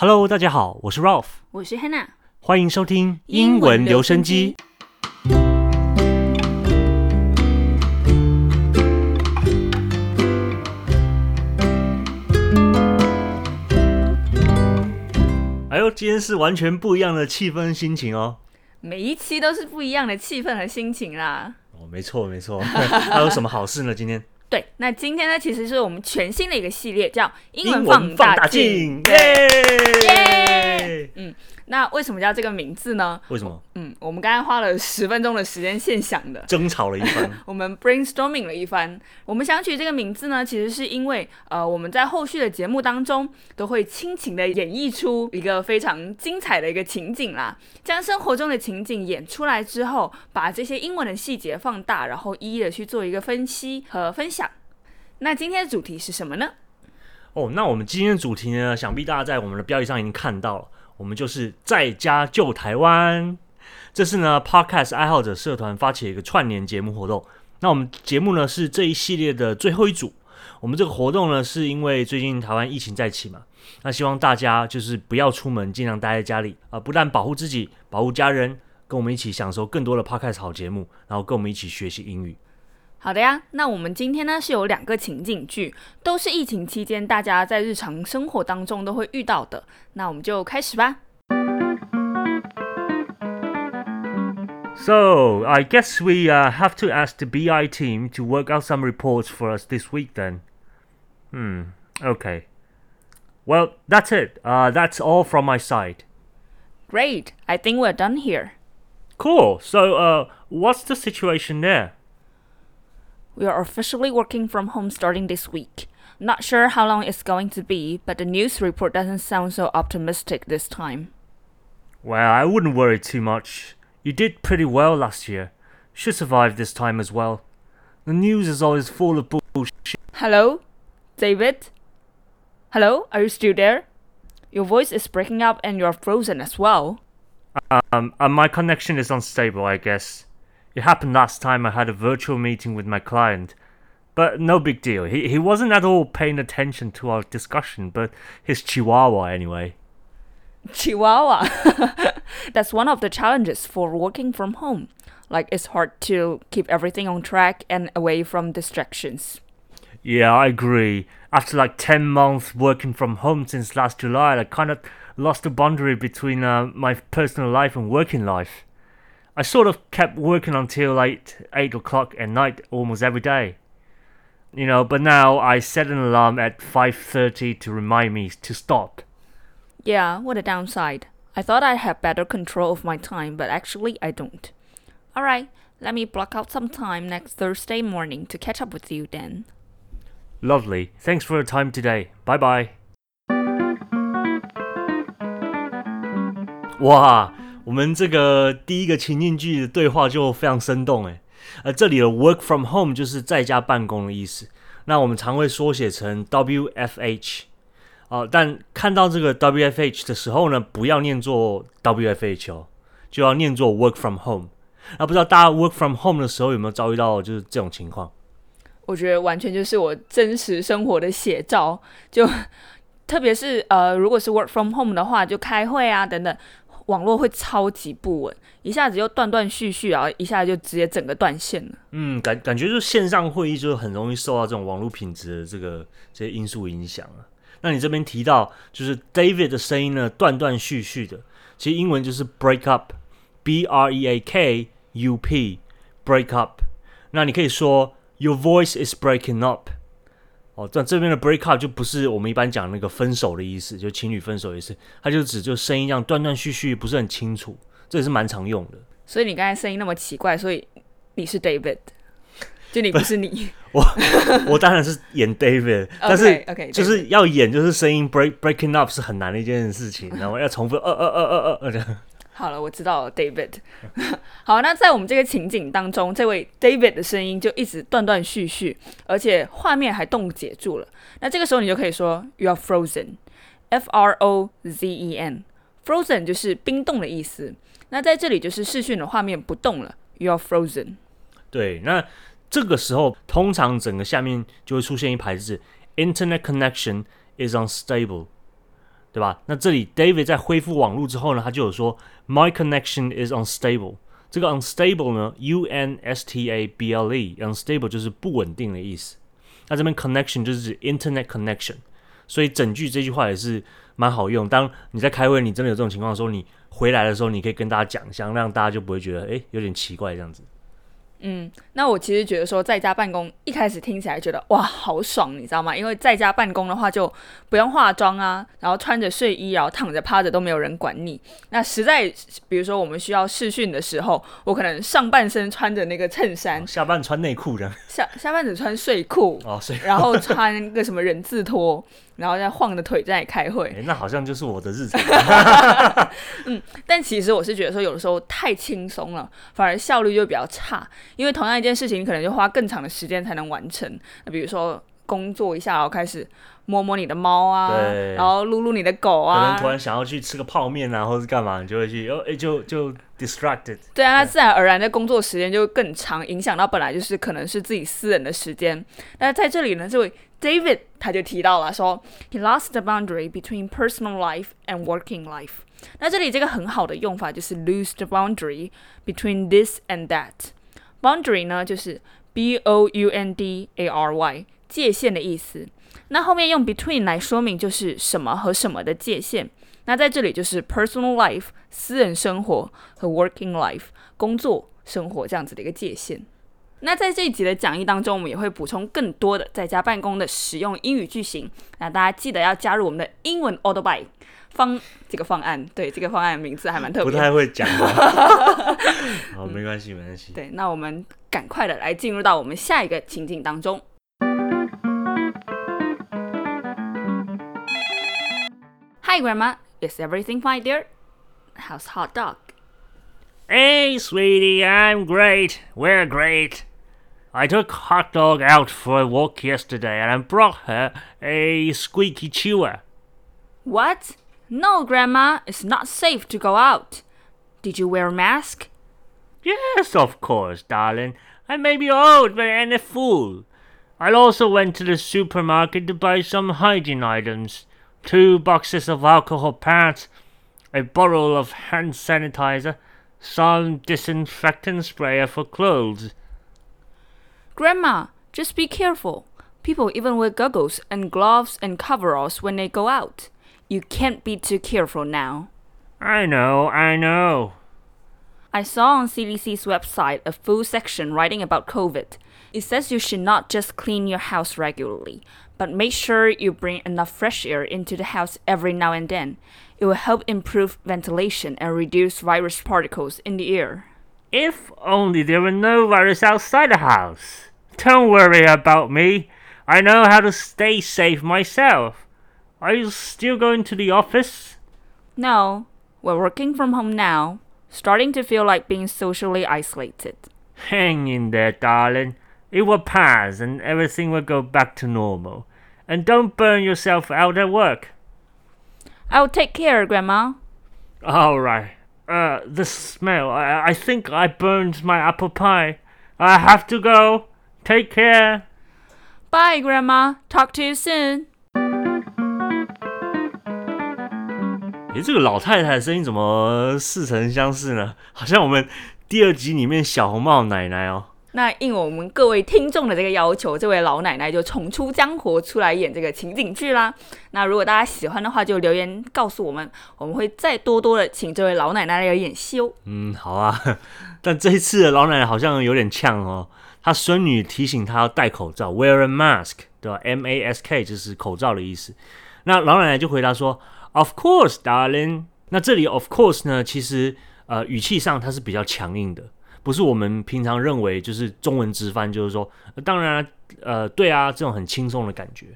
Hello，大家好，我是 Ralph，我是 Hannah，欢迎收听英文留声机。哎呦，今天是完全不一样的气氛心情哦。每一期都是不一样的气氛和心情啦。哦，没错没错。还有什么好事呢？今天？对，那今天呢，其实是我们全新的一个系列，叫英文放大镜。耶！嗯。那为什么叫这个名字呢？为什么？嗯，我们刚才花了十分钟的时间现想的，争吵了一番，我们 brainstorming 了一番。我们想取这个名字呢，其实是因为呃，我们在后续的节目当中都会亲情的演绎出一个非常精彩的一个情景啦，将生活中的情景演出来之后，把这些英文的细节放大，然后一一的去做一个分析和分享。那今天的主题是什么呢？哦，那我们今天的主题呢，想必大家在我们的标题上已经看到了。我们就是在家救台湾，这是呢 Podcast 爱好者社团发起的一个串联节目活动。那我们节目呢是这一系列的最后一组。我们这个活动呢是因为最近台湾疫情再起嘛，那希望大家就是不要出门，尽量待在家里啊，不但保护自己，保护家人，跟我们一起享受更多的 Podcast 好节目，然后跟我们一起学习英语。好的呀，那我们今天呢是有两个情景剧，都是疫情期间大家在日常生活当中都会遇到的。那我们就开始吧。So I guess we uh, have to ask the BI team to work out some reports for us this week then. Hmm. Okay. Well, that's it. Uh, that's all from my side. Great. I think we're done here. Cool. So, uh, what's the situation there? We are officially working from home starting this week. Not sure how long it's going to be, but the news report doesn't sound so optimistic this time. Well, I wouldn't worry too much. You did pretty well last year. Should survive this time as well. The news is always full of bullshit. Hello? David? Hello? Are you still there? Your voice is breaking up and you're frozen as well. Um, uh, my connection is unstable, I guess. It happened last time I had a virtual meeting with my client. But no big deal. He, he wasn't at all paying attention to our discussion, but his chihuahua anyway. Chihuahua. That's one of the challenges for working from home. Like, it's hard to keep everything on track and away from distractions. Yeah, I agree. After like 10 months working from home since last July, I kind of lost the boundary between uh, my personal life and working life. I sort of kept working until like 8 o'clock at night almost every day. You know, but now I set an alarm at 5.30 to remind me to stop. Yeah, what a downside. I thought I had better control of my time, but actually I don't. Alright, let me block out some time next Thursday morning to catch up with you then. Lovely. Thanks for your time today. Bye bye. 哇！我们这个第一个情境剧的对话就非常生动诶，呃，这里的 work from home 就是在家办公的意思，那我们常会缩写成 WFH 哦，但看到这个 WFH 的时候呢，不要念作 WFH 哦，就要念作 work from home。那不知道大家 work from home 的时候有没有遭遇到就是这种情况？我觉得完全就是我真实生活的写照，就特别是呃，如果是 work from home 的话，就开会啊等等。网络会超级不稳，一下子就断断续续啊，一下就直接整个断线了。嗯，感感觉就是线上会议就很容易受到这种网络品质的这个这些因素影响啊。那你这边提到就是 David 的声音呢断断续续的，其实英文就是 break up，B R E A K U P，break up。那你可以说 Your voice is breaking up。哦，但这边的 break up 就不是我们一般讲那个分手的意思，就情侣分手意思，它就指就声音这样断断续续，不是很清楚，这也是蛮常用的。所以你刚才声音那么奇怪，所以你是 David，就你不是你。我 我当然是演 David，但是 OK 就是要演就是声音 break breaking up 是很难的一件事情，然后要重复呃呃呃呃呃这样。好了，我知道了，David。好，那在我们这个情景当中，这位 David 的声音就一直断断续续，而且画面还冻结住了。那这个时候你就可以说 You are frozen，F R O Z E N，frozen 就是冰冻的意思。那在这里就是视讯的画面不动了，You are frozen。对，那这个时候通常整个下面就会出现一排字，Internet connection is unstable。对吧？那这里 David 在恢复网络之后呢，他就有说 My connection is unstable。这个 unstable 呢，U N S T A B L E，unstable 就是不稳定的意思。那这边 connection 就是指 internet connection，所以整句这句话也是蛮好用。当你在开会，你真的有这种情况的时候，你回来的时候，你可以跟大家讲一下，让大家就不会觉得诶有点奇怪这样子。嗯，那我其实觉得说在家办公一开始听起来觉得哇好爽，你知道吗？因为在家办公的话就不用化妆啊，然后穿着睡衣，然后躺着趴着都没有人管你。那实在比如说我们需要试训的时候，我可能上半身穿着那个衬衫，下半穿内裤这样，下下半身穿睡裤哦，睡，然后穿个什么人字拖。然后再晃着腿在开会，那好像就是我的日常。嗯，但其实我是觉得说，有的时候太轻松了，反而效率就比较差。因为同样一件事情，你可能就花更长的时间才能完成。那比如说工作一下，然后开始摸摸你的猫啊，然后撸撸你的狗啊，可能突然想要去吃个泡面啊，或者干嘛，你就会去，哦，哎，就就 distracted。对啊，那自然而然的工作时间就更长，影响到本来就是可能是自己私人的时间。那在这里呢，这位。David 他就提到了说，He lost the boundary between personal life and working life。那这里这个很好的用法就是 lose the boundary between this and that。Boundary 呢就是 b o u n d a r y 界限的意思。那后面用 between 来说明就是什么和什么的界限。那在这里就是 personal life 私人生活和 working life 工作生活这样子的一个界限。那在这一集的讲义当中，我们也会补充更多的在家办公的使用英语句型。那大家记得要加入我们的英文 Auto Buy 方这个方案。对，这个方案名字还蛮特别。不太会讲。好，没关系，没关系。对，那我们赶快的来进入到我们下一个情景当中。Hi, Grandma. Is everything fine, dear? How's hot dog? Hey, sweetie, I'm great. We're great. I took Hot Dog out for a walk yesterday and I brought her a squeaky chewer. What? No, Grandma, it's not safe to go out. Did you wear a mask? Yes, of course, darling. I may be old, but I ain't a fool. I also went to the supermarket to buy some hygiene items two boxes of alcohol pads, a bottle of hand sanitizer, some disinfectant sprayer for clothes. Grandma, just be careful. People even wear goggles and gloves and coveralls when they go out. You can't be too careful now. I know, I know. I saw on CDC's website a full section writing about COVID. It says you should not just clean your house regularly, but make sure you bring enough fresh air into the house every now and then. It will help improve ventilation and reduce virus particles in the air. If only there were no virus outside the house. Don't worry about me. I know how to stay safe myself. Are you still going to the office? No, we're working from home now, starting to feel like being socially isolated. Hang in there, darling. It will pass and everything will go back to normal. And don't burn yourself out at work. I'll take care, Grandma. All right Uh, the smell. I, I think I burned my apple pie. I have to go. Take care. Bye, Grandma. Talk to you soon. 诶，这个老太太的声音怎么似曾相识呢？好像我们第二集里面小红帽奶奶哦。 那应我们各位听众的这个要求，这位老奶奶就重出江湖出来演这个情景剧啦。那如果大家喜欢的话，就留言告诉我们，我们会再多多的请这位老奶奶来演戏哦。嗯，好啊。但这一次的老奶奶好像有点呛哦。她孙女提醒她要戴口罩，wear a mask，对吧？M A S K 就是口罩的意思。那老奶奶就回答说，Of course, darling。那这里 of course 呢，其实呃语气上它是比较强硬的。不是我们平常认为就是中文直翻，就是说，当然，呃，对啊，这种很轻松的感觉。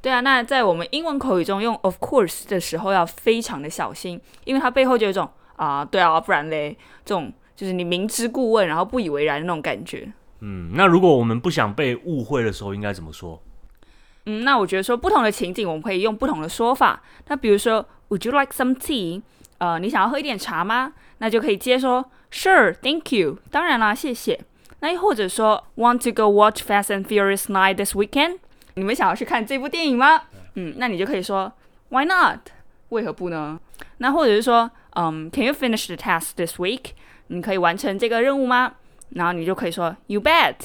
对啊，那在我们英文口语中用 of course 的时候要非常的小心，因为它背后就有一种啊，对啊，不然嘞，这种就是你明知故问，然后不以为然的那种感觉。嗯，那如果我们不想被误会的时候，应该怎么说？嗯，那我觉得说不同的情景，我们可以用不同的说法。那比如说，Would you like some tea？呃，你想要喝一点茶吗？那就可以接说。Sure, thank you. 当然啦，谢谢。那又或者说，Want to go watch Fast and Furious Nine this weekend？你们想要去看这部电影吗？嗯，那你就可以说，Why not? 为何不呢？那或者是说，嗯，Can you finish the task this week？你可以完成这个任务吗？然后你就可以说 You bet。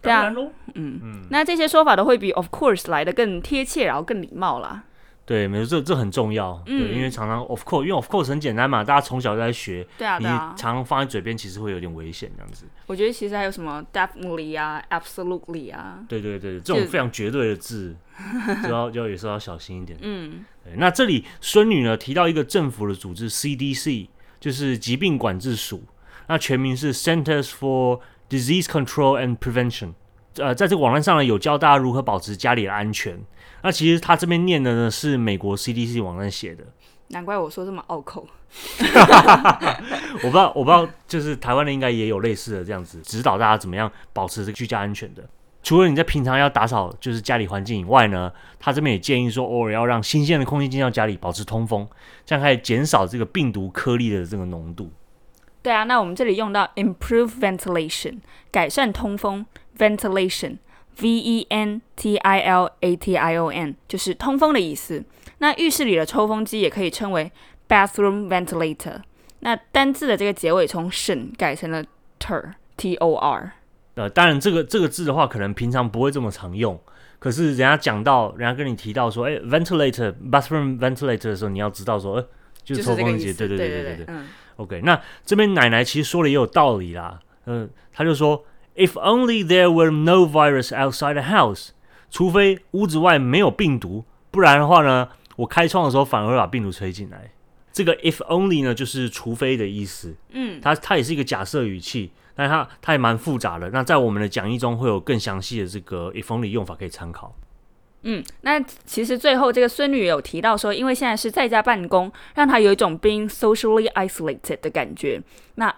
对啊，嗯，那这些说法都会比 Of course 来的更贴切，然后更礼貌啦。对，没错，这这很重要。对，因为常常 Of course，因为 Of course 很简单嘛，大家从小就在学。对啊，你常常放在嘴边，其实会有点危险这样子。我觉得其实还有什么 Definitely 啊，Absolutely 啊。对对对，这种非常绝对的字，就要 要有时候要小心一点。嗯，那这里孙女呢提到一个政府的组织 CDC，就是疾病管制署，那全名是 Centers for Disease Control and Prevention，呃，在这个网站上呢，有教大家如何保持家里的安全。那其实他这边念的呢，是美国 CDC 网站写的。难怪我说这么拗口。我不知道，我不知道，就是台湾的应该也有类似的这样子，指导大家怎么样保持这个居家安全的。除了你在平常要打扫就是家里环境以外呢，他这边也建议说，偶尔要让新鲜的空气进到家里，保持通风，这样可以减少这个病毒颗粒的这个浓度。对啊，那我们这里用到 improve ventilation，改善通风，ventilation，v e n t i l a t i o n，就是通风的意思。那浴室里的抽风机也可以称为 bathroom ventilator。那单字的这个结尾从省改成了 tor，t o r。呃，当然这个这个字的话，可能平常不会这么常用。可是人家讲到，人家跟你提到说，哎，ventilator，bathroom ventilator 的时候，你要知道说，呃，就是抽风机。对对对对对对。嗯。OK，那这边奶奶其实说的也有道理啦。嗯，他就说，If only there were no virus outside the house，除非屋子外没有病毒，不然的话呢，我开窗的时候反而会把病毒吹进来。这个 if only 呢，就是除非的意思。嗯，它它也是一个假设语气，但它它也蛮复杂的。那在我们的讲义中会有更详细的这个 if only 用法可以参考。嗯，那其实最后这个孙女有提到说，因为现在是在家办公，让她有一种 being socially isolated 的感觉。那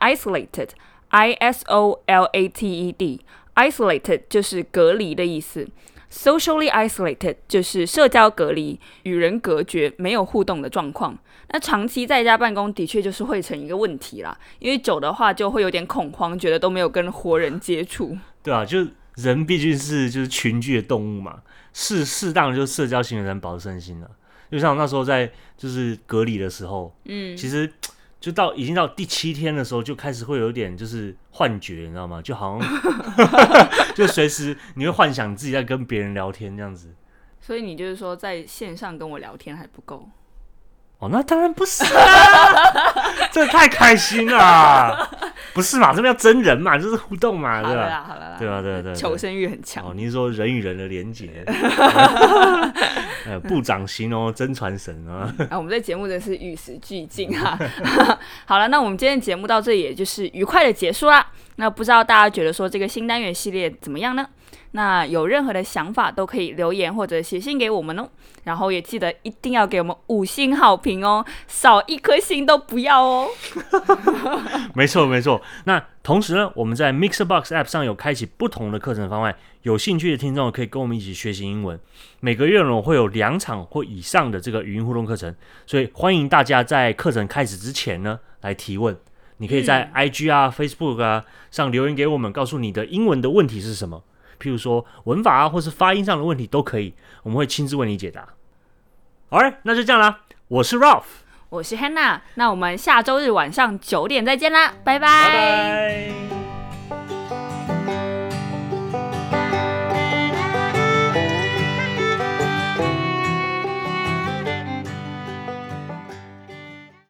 isolated，i s o l a t e d，isolated 就是隔离的意思，socially isolated 就是社交隔离，与人隔绝，没有互动的状况。那长期在家办公的确就是会成一个问题啦，因为久的话就会有点恐慌，觉得都没有跟活人接触。对啊，就人毕竟是就是群居的动物嘛。适适当就社交型的人保持身心了，就像那时候在就是隔离的时候，嗯，其实就到已经到第七天的时候，就开始会有点就是幻觉，你知道吗？就好像 就随时你会幻想自己在跟别人聊天这样子。所以你就是说在线上跟我聊天还不够？哦，那当然不是啊，这太开心了。不是嘛？这边要真人嘛，就是互动嘛，对吧？好了，对吧？对对，求生欲很强。哦，你是说人与人的连接？呃，部长型哦，真传神啊！啊，我们这节目真是与时俱进哈。好了，那我们今天的节目到这里，也就是愉快的结束啦。那不知道大家觉得说这个新单元系列怎么样呢？那有任何的想法都可以留言或者写信给我们哦，然后也记得一定要给我们五星好评哦，少一颗星都不要哦。没错没错，那同时呢，我们在 Mixbox App 上有开启不同的课程方案，有兴趣的听众可以跟我们一起学习英文。每个月呢会有两场或以上的这个语音互动课程，所以欢迎大家在课程开始之前呢来提问。你可以在 IG 啊、Facebook 啊上留言给我们，告诉你的英文的问题是什么。譬如说文法啊，或是发音上的问题都可以，我们会亲自为你解答。好嘞，那就这样啦。我是 Ralph，我是 Hannah，那我们下周日晚上九点再见啦，拜拜。